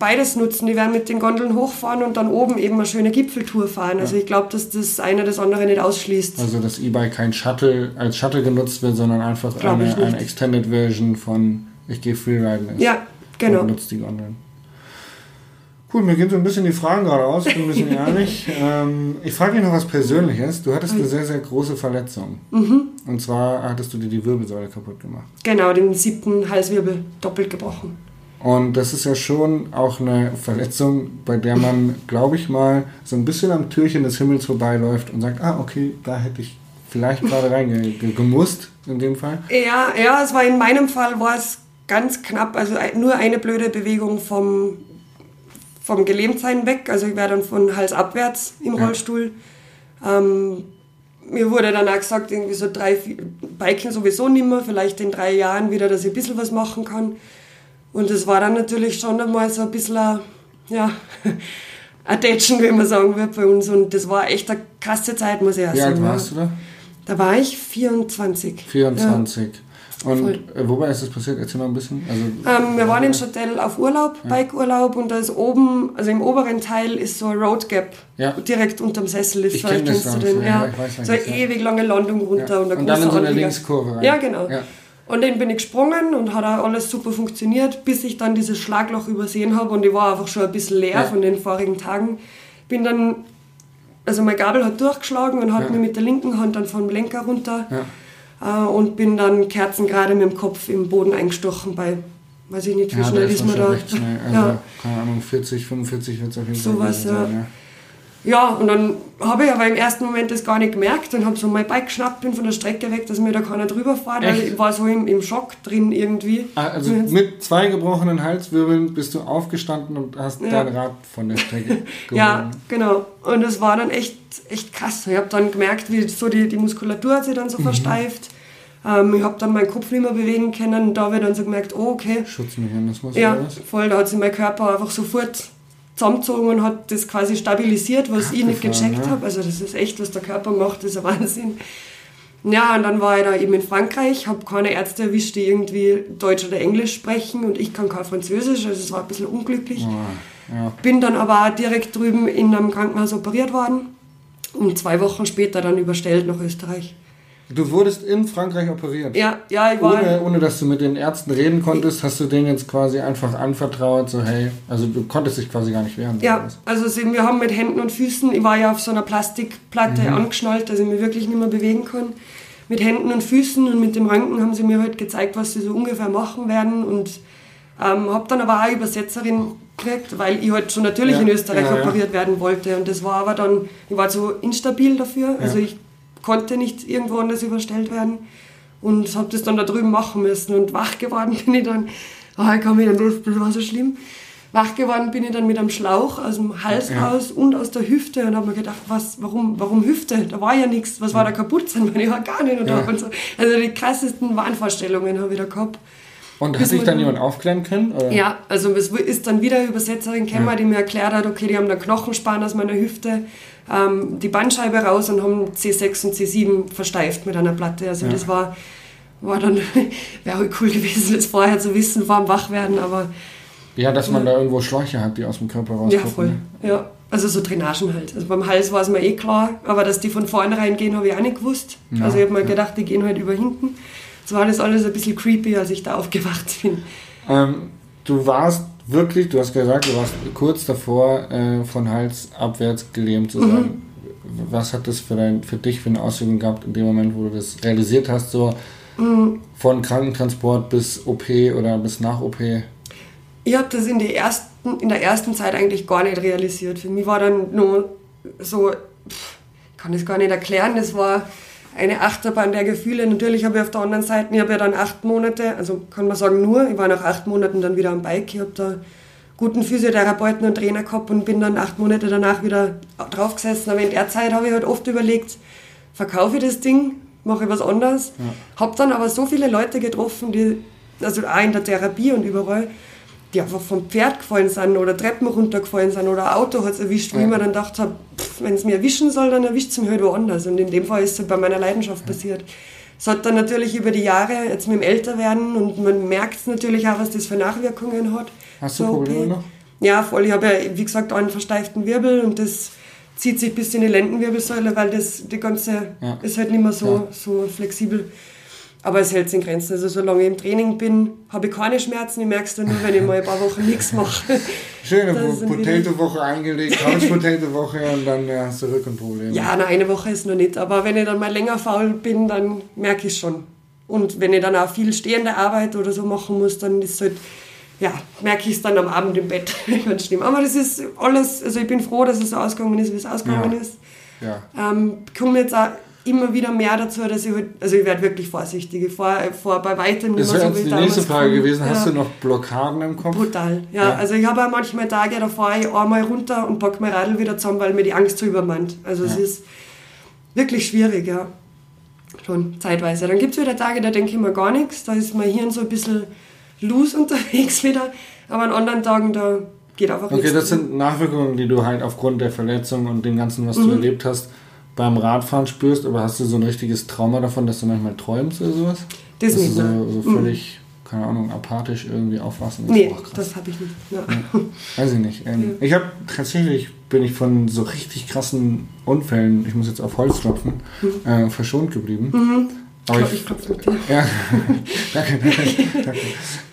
beides nutzen. Die werden mit den Gondeln hochfahren und dann oben eben eine schöne Gipfeltour fahren. Also ich glaube, dass das eine das andere nicht ausschließt. Also dass E-Bike kein Shuttle als Shuttle genutzt wird, sondern einfach eine, eine Extended Version von ich gehe Freeriden ist. Ja, genau. Und nutzt die Gondeln. Cool, mir gehen so ein bisschen die Fragen gerade aus, ich bin ein bisschen (laughs) ehrlich. Ähm, ich frage dich noch was Persönliches. Du hattest eine sehr, sehr große Verletzung. Mhm. Und zwar hattest du dir die Wirbelsäule kaputt gemacht. Genau, den siebten Halswirbel doppelt gebrochen. Und das ist ja schon auch eine Verletzung, bei der man, glaube ich mal, so ein bisschen am Türchen des Himmels vorbeiläuft und sagt, ah, okay, da hätte ich vielleicht gerade reingemusst, in dem Fall. Ja, ja, es war in meinem Fall war es ganz knapp, also nur eine blöde Bewegung vom vom Gelähmtsein weg. Also ich wäre dann von Hals abwärts im ja. Rollstuhl. Ähm, mir wurde dann auch gesagt, irgendwie so drei, Biken sowieso nicht mehr, vielleicht in drei Jahren wieder, dass ich ein bisschen was machen kann. Und das war dann natürlich schon einmal so ein bisschen, ein, ja, (laughs) ein Tätschen, wie man sagen wird bei uns. Und das war echt eine krasse Zeit, muss ich auch sagen. Wie alt warst du da? Da war ich 24. 24. Ja. Und Voll. Äh, wobei ist das passiert? Erzähl mal ein bisschen. Also, ähm, wir waren in Châtel auf Urlaub, ja. Bikeurlaub und da ist oben, also im oberen Teil ist so ein Road Gap. Ja. Direkt unterm Sessel ist. Ich kenne das du den, ja. Weiß, so eine ewig lange Landung runter. Und, und dann in so eine Linkskurve rein. Ja, genau. Und dann bin ich gesprungen und hat auch alles super funktioniert, bis ich dann dieses Schlagloch übersehen habe und ich war einfach schon ein bisschen leer von den vorigen Tagen. Bin dann, also mein Gabel hat durchgeschlagen und hat mir mit der linken Hand dann vom Lenker runter äh, und bin dann kerzengerade mit dem Kopf im Boden eingestochen bei, weiß ich nicht, wie ja, schnell ist man da. (laughs) Also, ja. keine Ahnung, 40, 45 wird es auf jeden Fall Sowas, sein. Ja. Ja, und dann habe ich aber im ersten Moment das gar nicht gemerkt und habe so mein Bike geschnappt, bin von der Strecke weg, dass mir da keiner drüber fährt, weil ich war so im, im Schock drin irgendwie. Ah, also mit zwei gebrochenen Halswirbeln bist du aufgestanden und hast ja. dein Rad von der Strecke (laughs) geholt. ja, genau. Und das war dann echt, echt krass. Ich habe dann gemerkt, wie so die, die Muskulatur hat sich dann so mhm. versteift. Ähm, ich habe dann meinen Kopf nicht mehr bewegen können. Da habe ich dann so gemerkt, oh, okay. Schutzmechanismus. Ja, voll. Da hat sich mein Körper einfach sofort zusammengezogen und hat das quasi stabilisiert, was ich nicht gecheckt ja. habe. Also das ist echt, was der Körper macht, das ist ein Wahnsinn. Ja, und dann war ich da eben in Frankreich, habe keine Ärzte erwischt, die irgendwie Deutsch oder Englisch sprechen und ich kann kein Französisch, also es war ein bisschen unglücklich. Ja, ja. Bin dann aber auch direkt drüben in einem Krankenhaus operiert worden und zwei Wochen später dann überstellt nach Österreich. Du wurdest in Frankreich operiert. Ja, ja, ich war. Ohne, ohne dass du mit den Ärzten reden konntest, hast du denen jetzt quasi einfach anvertraut, so hey, also du konntest dich quasi gar nicht wehren. Ja, also wir haben mit Händen und Füßen, ich war ja auf so einer Plastikplatte mhm. angeschnallt, dass ich mich wirklich nicht mehr bewegen kann. Mit Händen und Füßen und mit dem Ranken haben sie mir halt gezeigt, was sie so ungefähr machen werden und ähm, habe dann aber auch eine Übersetzerin gekriegt, weil ich halt schon natürlich ja, in Österreich ja, operiert ja. werden wollte und das war aber dann, ich war so instabil dafür, also ich konnte nicht irgendwo anders überstellt werden und habe das dann da drüben machen müssen und wach geworden (laughs) bin ich dann, oh, ich kann mich dann, das war so schlimm, wach geworden bin ich dann mit einem Schlauch aus dem Hals ja. raus und aus der Hüfte und habe mir gedacht, was, warum, warum Hüfte? Da war ja nichts, was war da kaputt sein? Ich war gar nicht ja. und so. Also die krassesten Wahnvorstellungen habe ich da gehabt. Und hat sich dann jemand aufklären können? Oder? Ja, also es ist dann wieder eine Übersetzerin gekommen, ja. die mir erklärt hat, okay, die haben da Knochenspann aus meiner Hüfte ähm, die Bandscheibe raus und haben C6 und C7 versteift mit einer Platte. Also ja. das war, war dann, (laughs) wäre halt cool gewesen, das vorher zu wissen, vor dem Wachwerden, aber... Ja, dass man ja. da irgendwo Schläuche hat, die aus dem Körper rauskommen. Ja, voll. Ne? Ja, also so Drainagen halt. Also beim Hals war es mir eh klar, aber dass die von vornherein gehen, habe ich auch nicht gewusst. Ja, also ich habe mal gedacht, die gehen halt über hinten. Es war das alles ein bisschen creepy, als ich da aufgewacht bin. Ähm, du warst wirklich, du hast gesagt, du warst kurz davor, äh, von Hals abwärts gelähmt zu sein. Mhm. Was hat das für, dein, für dich für eine Auswirkung gehabt in dem Moment, wo du das realisiert hast, so mhm. von Krankentransport bis OP oder bis nach OP? Ich habe das in, die ersten, in der ersten Zeit eigentlich gar nicht realisiert. Für mich war dann nur so, pff, kann das gar nicht erklären, das war eine Achterbahn der Gefühle. Natürlich habe ich auf der anderen Seite, ich habe ja dann acht Monate, also kann man sagen nur, ich war nach acht Monaten dann wieder am Bike, ich habe da guten Physiotherapeuten und Trainer gehabt und bin dann acht Monate danach wieder draufgesessen. Aber in der Zeit habe ich halt oft überlegt, verkaufe ich das Ding, mache ich was anderes. Ja. Habe dann aber so viele Leute getroffen, die, also auch in der Therapie und überall, die einfach vom Pferd gefallen sind oder Treppen runtergefallen sind oder ein Auto hat es erwischt, wo ja. ich mir dann gedacht habe, wenn es mir erwischen soll, dann erwischt es mich halt woanders. Und in dem Fall ist es halt bei meiner Leidenschaft passiert. Es hat dann natürlich über die Jahre, jetzt mit dem Älterwerden, und man merkt natürlich auch, was das für Nachwirkungen hat. Hast du so, Probleme okay. noch? Ja, voll. Ich habe ja, wie gesagt, einen versteiften Wirbel und das zieht sich bis in die Lendenwirbelsäule, weil das die ganze ja. ist halt nicht mehr so, ja. so flexibel. Aber es hält sich in Grenzen. Also solange ich im Training bin, habe ich keine Schmerzen. Ich merke es dann nur, wenn ich mal ein paar Wochen nichts mache. (laughs) Schöne Potato-Woche eingelegt, Couch-Potato-Woche und dann ja, hast du Rückenprobleme. Ja, na, eine Woche ist noch nicht. Aber wenn ich dann mal länger faul bin, dann merke ich es schon. Und wenn ich dann auch viel stehende Arbeit oder so machen muss, dann ist halt, ja, merke ich es dann am Abend im Bett. (laughs) Ganz schlimm. Aber das ist alles, also ich bin froh, dass es so ausgegangen ist, wie es ausgegangen ja. ist. Ja. Ähm, komme jetzt auch immer wieder mehr dazu, dass ich, also ich werde wirklich vorsichtig. Ich fahre fahr bei weitem nicht mehr so wie die nächste Frage kommt. gewesen. Hast ja. du noch Blockaden im Kopf? Brutal, ja. ja. Also ich habe auch manchmal Tage, da fahre ich einmal runter und packe mein Radl wieder zusammen, weil mir die Angst so übermannt. Also ja. es ist wirklich schwierig, ja. Schon zeitweise. Dann gibt es wieder Tage, da denke ich mir gar nichts. Da ist mein Hirn so ein bisschen loose (laughs) unterwegs wieder. Aber an anderen Tagen, da geht einfach okay, nichts. Okay, das sind Nachwirkungen, die du halt aufgrund der Verletzung und dem Ganzen, was mhm. du erlebt hast, beim Radfahren spürst, aber hast du so ein richtiges Trauma davon, dass du manchmal träumst oder sowas? Das nicht. So, so völlig, mhm. keine Ahnung, apathisch irgendwie aufwachen. Nee, das habe ich nicht. Ja. Ja. Weiß ich nicht. Ähm. Ich habe tatsächlich, bin ich von so richtig krassen Unfällen, ich muss jetzt auf Holz klopfen, mhm. äh, verschont geblieben. Mhm. Aber ich, ich klopfe mit dir. Ja, (laughs) danke, danke. danke.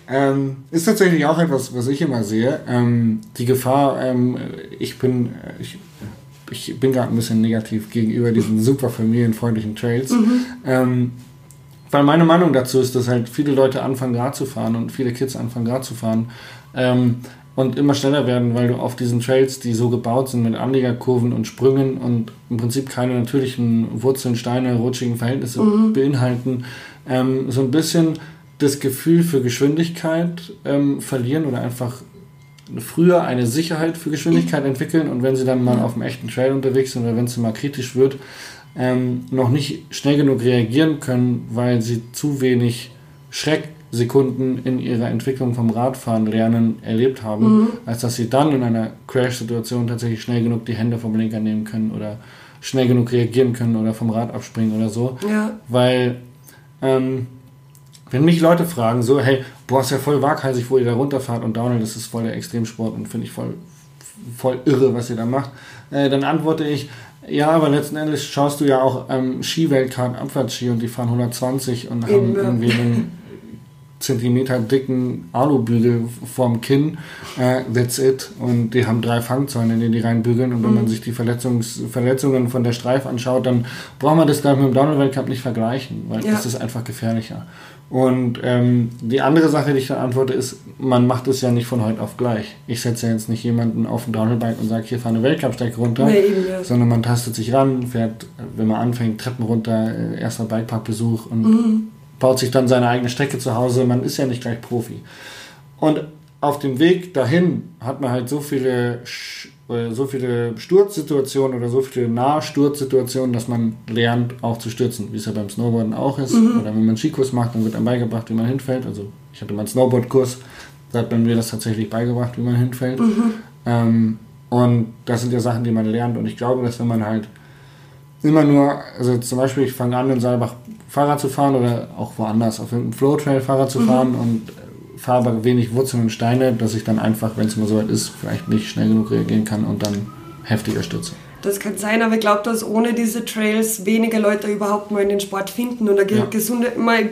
Ähm, ist tatsächlich auch etwas, was ich immer sehe. Ähm, die Gefahr, ähm, ich bin, ich, ich bin gerade ein bisschen negativ gegenüber diesen super familienfreundlichen Trails. Mhm. Ähm, weil meine Meinung dazu ist, dass halt viele Leute anfangen Rad zu fahren und viele Kids anfangen Rad zu fahren ähm, und immer schneller werden, weil du auf diesen Trails, die so gebaut sind mit Anliegerkurven und Sprüngen und im Prinzip keine natürlichen Wurzeln, Steine, rutschigen Verhältnisse mhm. beinhalten, ähm, so ein bisschen das Gefühl für Geschwindigkeit ähm, verlieren oder einfach früher eine Sicherheit für Geschwindigkeit entwickeln und wenn sie dann mal auf dem echten Trail unterwegs sind oder wenn es mal kritisch wird, ähm, noch nicht schnell genug reagieren können, weil sie zu wenig Schrecksekunden in ihrer Entwicklung vom Radfahren lernen erlebt haben, mhm. als dass sie dann in einer Crash-Situation tatsächlich schnell genug die Hände vom Lenker nehmen können oder schnell genug reagieren können oder vom Rad abspringen oder so. Ja. Weil ähm, wenn mich Leute fragen, so, hey, boah, ist ja voll waghalsig, wo ihr da runterfahrt und Downhill, das ist voll der Extremsport und finde ich voll, voll irre, was ihr da macht, äh, dann antworte ich, ja, aber letzten Endes schaust du ja auch ähm, Skiweltkarten Abfahrtski und die fahren 120 und haben irgendwie einen Zentimeter dicken Alubügel vorm Kinn. Uh, that's it. Und die haben drei Fangzäune, in denen die reinbügeln. Und wenn mhm. man sich die Verletzungs Verletzungen von der Streif anschaut, dann braucht man das, glaube ich, mit dem Downhill-Weltcup nicht vergleichen, weil ja. das ist einfach gefährlicher. Und ähm, die andere Sache, die ich dann antworte, ist, man macht es ja nicht von heute auf gleich. Ich setze ja jetzt nicht jemanden auf ein Downhillbike und sage, hier fahr eine Weltcup-Strecke runter, nee, eben, ja. sondern man tastet sich ran, fährt, wenn man anfängt, Treppen runter, äh, erster Bikeparkbesuch und mhm. baut sich dann seine eigene Strecke zu Hause. Man ist ja nicht gleich Profi. Und auf dem Weg dahin hat man halt so viele so viele Sturzsituationen oder so viele Nahsturzsituationen, dass man lernt, auch zu stürzen, wie es ja beim Snowboarden auch ist. Mhm. Oder wenn man einen Skikurs macht, dann wird einem beigebracht, wie man hinfällt. Also ich hatte mal einen Snowboardkurs, da hat man mir das tatsächlich beigebracht, wie man hinfällt. Mhm. Ähm, und das sind ja Sachen, die man lernt. Und ich glaube, dass wenn man halt immer nur, also zum Beispiel, ich fange an, in Saalbach Fahrrad zu fahren oder auch woanders auf einem Flowtrail Fahrrad zu mhm. fahren und fahre aber wenig Wurzeln und Steine, dass ich dann einfach, wenn es mal so weit ist, vielleicht nicht schnell genug reagieren kann und dann heftiger stürze. Das kann sein, aber ich glaube, dass ohne diese Trails weniger Leute überhaupt mal in den Sport finden und ja. gesunde, mal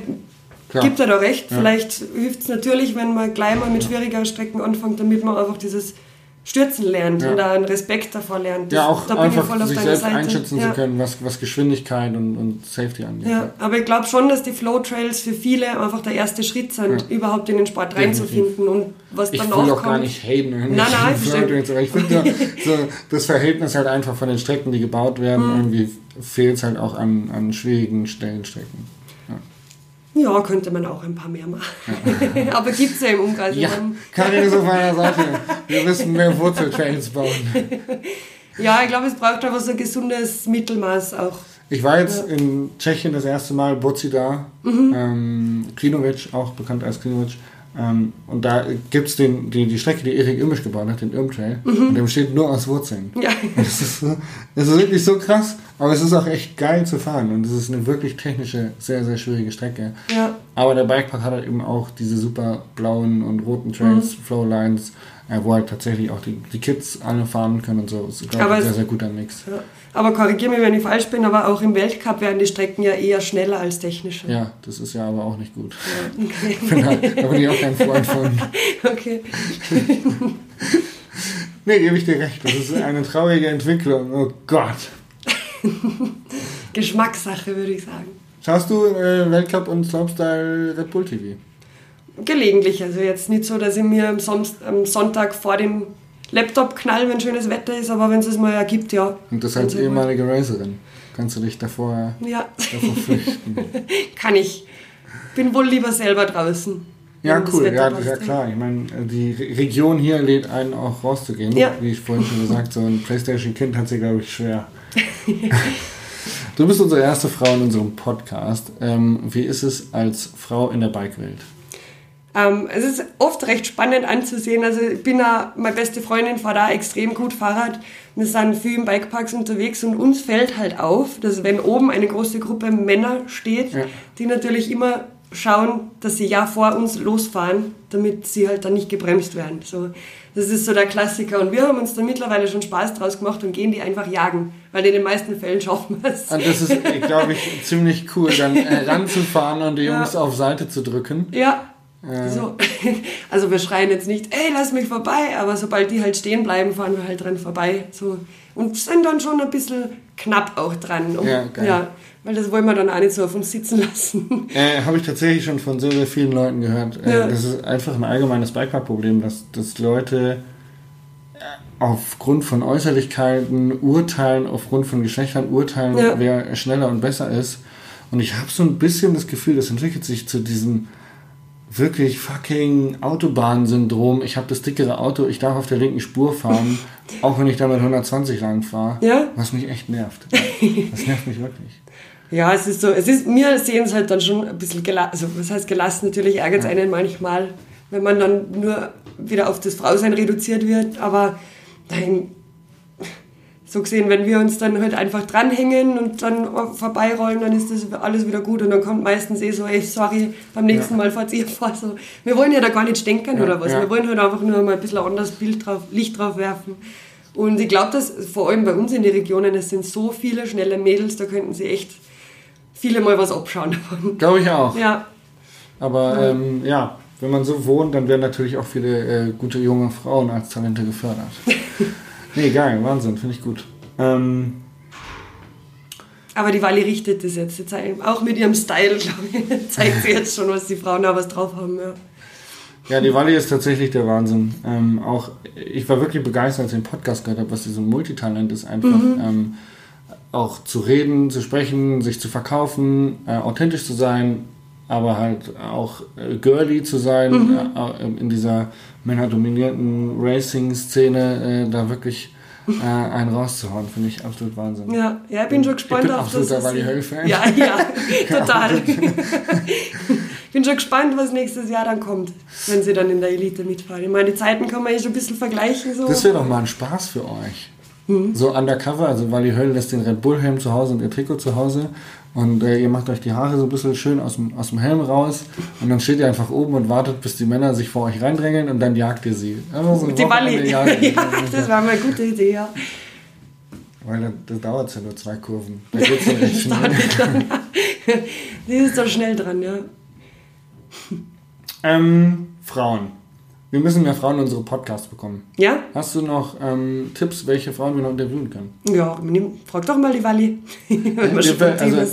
Klar. gibt er da recht. Ja. Vielleicht hilft es natürlich, wenn man gleich mal mit schwierigeren Strecken anfängt, damit man einfach dieses stürzen lernt ja. und da einen Respekt davor lernt. ja, auch einfach sich selbst Seite. einschätzen ja. zu können, was, was Geschwindigkeit und, und Safety angeht. Ja, aber ich glaube schon, dass die Flow Trails für viele einfach der erste Schritt sind, ja. überhaupt in den Sport reinzufinden und was dann auch Ich will auch gar nicht haten. Nein, nein, ich, (laughs) ich finde (laughs) so, das Verhältnis halt einfach von den Strecken, die gebaut werden, mhm. irgendwie fehlt es halt auch an, an schwierigen Stellenstrecken. Ja, könnte man auch ein paar mehr machen. (laughs) Aber gibt es ja im Umkreis. Ja, Karin ist auf meiner Seite. Wir müssen mehr Wurzeltrails bauen. (laughs) Ja, ich glaube, es braucht aber so ein gesundes Mittelmaß auch. Ich war jetzt ja. in Tschechien das erste Mal, Bocida, mhm. ähm, Klinovic, auch bekannt als Klinovic. Ähm, und da gibt es die, die Strecke, die Erik Immisch gebaut hat, den Irmtrail. Mhm. Und der besteht nur aus Wurzeln. Ja. (laughs) Das ist, das ist wirklich so krass, aber es ist auch echt geil zu fahren. Und es ist eine wirklich technische, sehr, sehr schwierige Strecke. Ja. Aber der Bikepark hat halt eben auch diese super blauen und roten Trails, mhm. Flowlines, äh, wo halt tatsächlich auch die, die Kids alle fahren können und so. Das ist, glaube ich, ein sehr, sehr guter Mix. Ja. Aber korrigiere mich, wenn ich falsch bin, aber auch im Weltcup werden die Strecken ja eher schneller als technischer. Ja, das ist ja aber auch nicht gut. Ja, okay. (laughs) da, da bin ich auch kein Freund von. (laughs) Okay. (laughs) nee, gebe ich dir recht. Das ist eine traurige Entwicklung. Oh Gott. Geschmackssache, würde ich sagen. Schaust du äh, Weltcup und Slopestyle Red Bull TV? Gelegentlich. Also jetzt nicht so, dass ich mir am, am Sonntag vor dem Laptop knallen, wenn schönes Wetter ist, aber wenn es es mal ergibt, ja. Und das als ehemalige Racerin. Kannst du dich davor, ja. davor fürchten? (laughs) Kann ich. Bin wohl lieber selber draußen. Ja, cool. Ja, ja, klar. Ich meine, die Region hier lädt einen auch rauszugehen. Ja. Wie ich vorhin schon gesagt so ein Playstation-Kind hat sie, glaube ich, schwer. (laughs) du bist unsere erste Frau in unserem Podcast. Ähm, wie ist es als Frau in der Bike-Welt? Ähm, es ist oft recht spannend anzusehen. Also ich bin da, meine beste Freundin fährt da extrem gut Fahrrad. Wir sind viel im Bikeparks unterwegs und uns fällt halt auf, dass wenn oben eine große Gruppe Männer steht, ja. die natürlich immer schauen, dass sie ja vor uns losfahren, damit sie halt dann nicht gebremst werden. So, das ist so der Klassiker. Und wir haben uns da mittlerweile schon Spaß draus gemacht und gehen die einfach jagen, weil in den meisten Fällen schaffen wir es. Und das ist, (laughs) glaube ich, ziemlich cool, dann ranzufahren und die Jungs ja. auf Seite zu drücken. Ja. Äh. So. (laughs) Also wir schreien jetzt nicht, ey, lass mich vorbei, aber sobald die halt stehen bleiben, fahren wir halt dran vorbei. So. Und sind dann schon ein bisschen knapp auch dran. Um, ja, geil. ja, weil das wollen wir dann auch nicht so auf uns sitzen (laughs) lassen. Äh, Habe ich tatsächlich schon von sehr, sehr vielen Leuten gehört. Äh, ja. Das ist einfach ein allgemeines Bikepark-Problem, dass, dass Leute äh, aufgrund von Äußerlichkeiten urteilen, aufgrund von Geschlechtern urteilen, ja. wer schneller und besser ist. Und ich habe so ein bisschen das Gefühl, das entwickelt sich zu diesem wirklich fucking Autobahnsyndrom. Ich habe das dickere Auto, ich darf auf der linken Spur fahren, (laughs) auch wenn ich damit 120 lang fahre. Ja? Was mich echt nervt. (laughs) Das nervt mich wirklich. Ja, es ist so, es ist, mir sehen es halt dann schon ein bisschen gelassen, also was heißt gelassen, natürlich ärgert es ja. einen manchmal, wenn man dann nur wieder auf das Frausein reduziert wird, aber nein, so gesehen, wenn wir uns dann halt einfach dranhängen und dann vorbeirollen, dann ist das alles wieder gut und dann kommt meistens eh so, ey, sorry, beim nächsten ja. Mal fahrt ihr (laughs) vor. So. Wir wollen ja da gar nicht stenken ja, oder was. Ja. Wir wollen halt einfach nur mal ein bisschen anderes Bild drauf, Licht drauf werfen. Und ich glaube, dass vor allem bei uns in den Regionen, es sind so viele schnelle Mädels, da könnten sie echt viele mal was abschauen (laughs) davon. Glaube ich auch. Ja. Aber ja. Ähm, ja, wenn man so wohnt, dann werden natürlich auch viele äh, gute junge Frauen als Talente gefördert. (laughs) Nee, geil, Wahnsinn, finde ich gut. Ähm, aber die Wally richtet das jetzt. Auch mit ihrem Style, glaube ich, (laughs) zeigt sie jetzt schon, was die Frauen da was drauf haben. Ja. Ja, die Wally ist tatsächlich der Wahnsinn. Ähm, auch ich war wirklich begeistert, als ich den Podcast gehört habe, was so ein Multitalent ist, einfach mhm. ähm, auch zu reden, zu sprechen, sich zu verkaufen, äh, authentisch zu sein, aber halt auch äh, girly zu sein, mhm. äh, in dieser männerdominierten Racing-Szene äh, da wirklich äh, einen rauszuhauen, finde ich absolut Wahnsinn. Ja, ja ich bin schon gespannt ich bin auf das. Wally Höll-Fan. Ja, ja, (laughs) (laughs) total. ich bin schon gespannt, was nächstes Jahr dann kommt, wenn sie dann in der Elite mitfahren. Ich meine, die Zeiten kann man eh schon ein bisschen vergleichen. So. Das wäre doch mal ein Spaß für euch. Mhm. So undercover, also Wally Höll lässt den Red Bull Helm zu Hause und ihr Trikot zu Hause und äh, ihr macht euch die Haare so ein bisschen schön aus dem, aus dem Helm raus und dann steht ihr einfach oben und wartet, bis die Männer sich vor euch reindrängeln und dann jagt ihr sie. Also so die Balli. (laughs) ja, das war mal eine gute Idee, ja. Weil dann, das dauert ja nur zwei Kurven. Da (laughs) geht's ja recht schnell. (laughs) die ist doch schnell dran, ja. Ähm, Frauen. Wir müssen mehr Frauen in unsere Podcasts bekommen. Ja? Hast du noch ähm, Tipps, welche Frauen wir noch interviewen können? Ja, frag doch mal die Walli. (laughs) also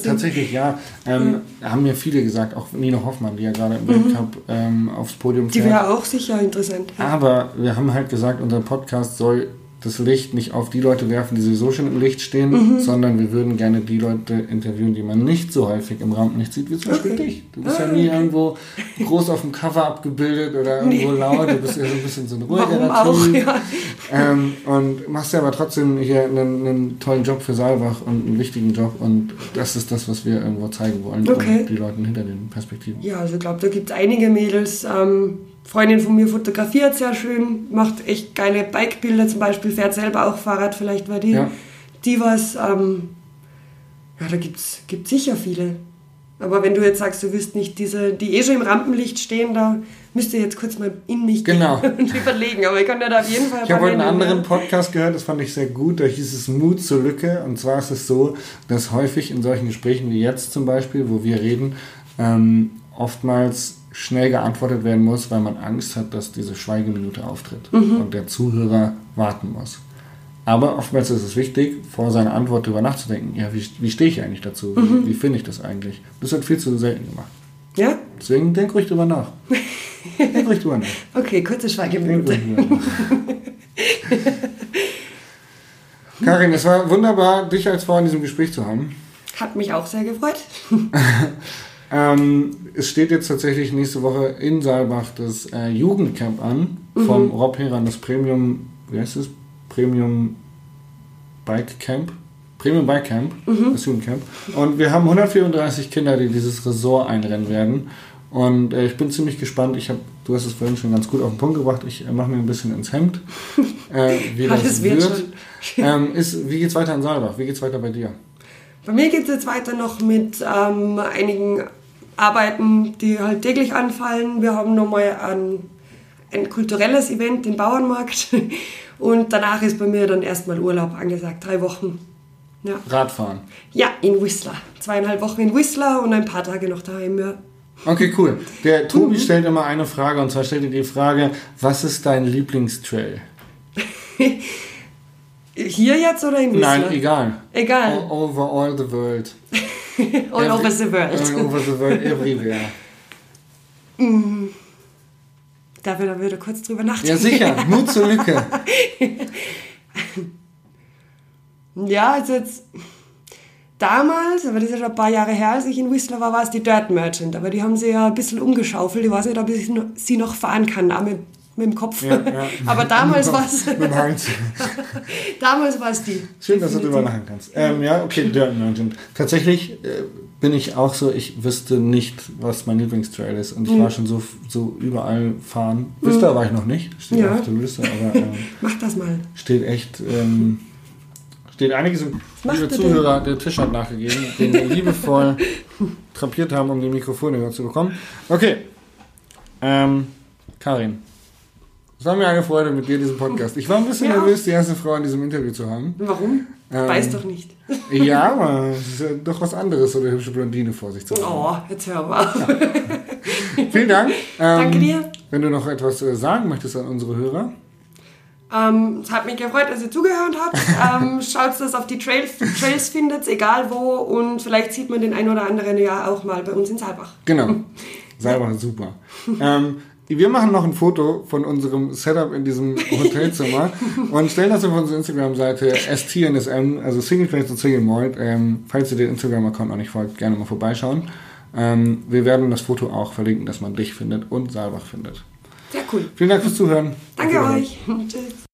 tatsächlich, ja. Ähm, ja. Haben mir viele gesagt, auch Nina Hoffmann, die ja gerade im mhm. Weltcup ähm, aufs Podium fährt. Die wäre auch sicher interessant. Aber wir haben halt gesagt, unser Podcast soll das Licht nicht auf die Leute werfen, die sowieso schon im Licht stehen, mhm. sondern wir würden gerne die Leute interviewen, die man nicht so häufig im Rampenlicht sieht, wie zum Beispiel okay. dich. Du bist ja nie irgendwo groß auf dem Cover abgebildet oder irgendwo nee. laut, du bist ja so ein bisschen so ein ruhiger Warum Typ. Ja. ähm, und machst ja aber trotzdem hier einen, einen, tollen Job für Saalbach und einen wichtigen Job und das ist das, was wir irgendwo zeigen wollen okay. die Leute hinter den Perspektiven. Ja, also ich glaube, da gibt es einige Mädels, ähm, Freundin von mir fotografiert sehr schön, macht echt geile Bikebilder zum Beispiel, fährt selber auch Fahrrad, vielleicht war die, ja. die was. Ähm, ja, da gibt es sicher viele. Aber wenn du jetzt sagst, du wirst nicht diese, die eh schon im Rampenlicht stehen, da müsst ihr jetzt kurz mal in mich genau. gehen (laughs) und überlegen. Aber ich kann ja da auf jeden Fall. Ich habe einen anderen Podcast gehört, das fand ich sehr gut. Da hieß es Mut zur Lücke. Und zwar ist es so, dass häufig in solchen Gesprächen wie jetzt zum Beispiel, wo wir reden, ähm, oftmals schnell geantwortet werden muss, weil man Angst hat, dass diese Schweigeminute auftritt mhm. und der Zuhörer warten muss. Aber oftmals ist es wichtig, vor seiner Antwort darüber nachzudenken, ja, wie, wie stehe ich eigentlich dazu? Mhm. Wie, wie finde ich das eigentlich? Das wird viel zu selten gemacht. Ja? Deswegen denk ruhig drüber nach. denk ruhig drüber nach. (laughs) Okay, kurze Schweigeminute. (laughs) Karin, es war wunderbar, dich als Frau in diesem Gespräch zu haben. Hat mich auch sehr gefreut. (laughs) Ähm, es steht jetzt tatsächlich nächste Woche in Saalbach das äh, Jugendcamp an vom mhm. Rob Heran, das Premium, wie heißt es? Premium Bike Camp. Premium Bike Camp, mhm. das Jugendcamp. Und wir haben 134 Kinder, die dieses Ressort einrennen werden. Und äh, ich bin ziemlich gespannt. Ich hab, du hast es vorhin schon ganz gut auf den Punkt gebracht. Ich äh, mache mir ein bisschen ins Hemd, (laughs) äh, wie das, das wird. wird. Ähm, ist, wie geht's weiter in Saalbach? Wie geht's weiter bei dir? Bei mir geht es jetzt weiter noch mit ähm, einigen Arbeiten, die halt täglich anfallen. Wir haben nochmal ein, ein kulturelles Event, den Bauernmarkt. (laughs) Und danach ist bei mir dann erstmal Urlaub angesagt, drei Wochen. Ja. Radfahren? Ja, in Whistler. Zweieinhalb Wochen in Whistler und ein paar Tage noch daheim, ja. Okay, cool. Der Tobi mhm. stellt immer eine Frage und zwar stellt er die Frage, was ist dein Lieblingstrail? (laughs) Hier jetzt oder in Whistler? Nein, egal. Egal. All over all the world. (laughs) all Every, over the world. All over the world, everywhere. Mm. Darf ich da wieder kurz drüber nachdenken? Ja, sicher. (laughs) Mut zur Lücke. ja, also jetzt damals, aber das ist ja schon ein paar Jahre her, als ich in Whistler war, war es die Dirt Merchant. Aber die haben sie ja ein bisschen umgeschaufelt. Ich weiß nicht, ob ich sie noch fahren kann, auch mit, dem Kopf. Ja, ja. (laughs) aber damals war es... mit dem Hals. (laughs) damals war es die. Schön, dass du drüber lachen kannst. Ähm, ja, okay, Dirt Merchant. Tatsächlich äh, bin ich auch so, ich wüsste nicht, was mein Lieblingstrail ist. Und ich mhm. war schon so, so überall fahren. Mhm. war ich noch nicht. Steht ja. auf der Liste, aber... (laughs) Ähm, Mach das mal. Steht echt... Ähm, steht einiges im. Liebe Zuhörer, der Tisch hat nachgegeben, den wir liebevoll trapiert haben, um die Mikrofone zu bekommen. Okay. Ähm, Karin. Es war mir eine Freude mit dir, diesen Podcast. Ich war ein bisschen ja. nervös, die erste Frau in diesem Interview zu haben. Warum? Ähm, Weiß doch nicht. ja, aber es ist ja doch was anderes, so eine hübsche Blondine vor sich zu haben. Oh, jetzt hör mal. Ja. (laughs) Vielen Dank. Ähm, Danke dir. Wenn du noch etwas äh, sagen möchtest an unsere Hörer. Ähm, es hat mich gefreut, dass ihr zugehört habt. ähm, (laughs) schaut, dass ihr auf die Trail, Trails findet, egal wo. Und vielleicht sieht man den ein oder anderen ja auch mal bei uns in Saalbach. Genau. (laughs) Saalbach ist super. ähm, wir machen noch ein Foto von unserem Setup in diesem Hotelzimmer (laughs) und stellen das auf unsere Instagram-Seite stnsm, also Single Place und Single Malt. Ähm, falls ihr den Instagram-Account noch nicht folgt, gerne mal vorbeischauen. Ähm, wir werden das Foto auch verlinken, dass man dich findet und Saalbach findet. Sehr cool. Vielen Dank fürs Zuhören. Danke euch. Tschüss.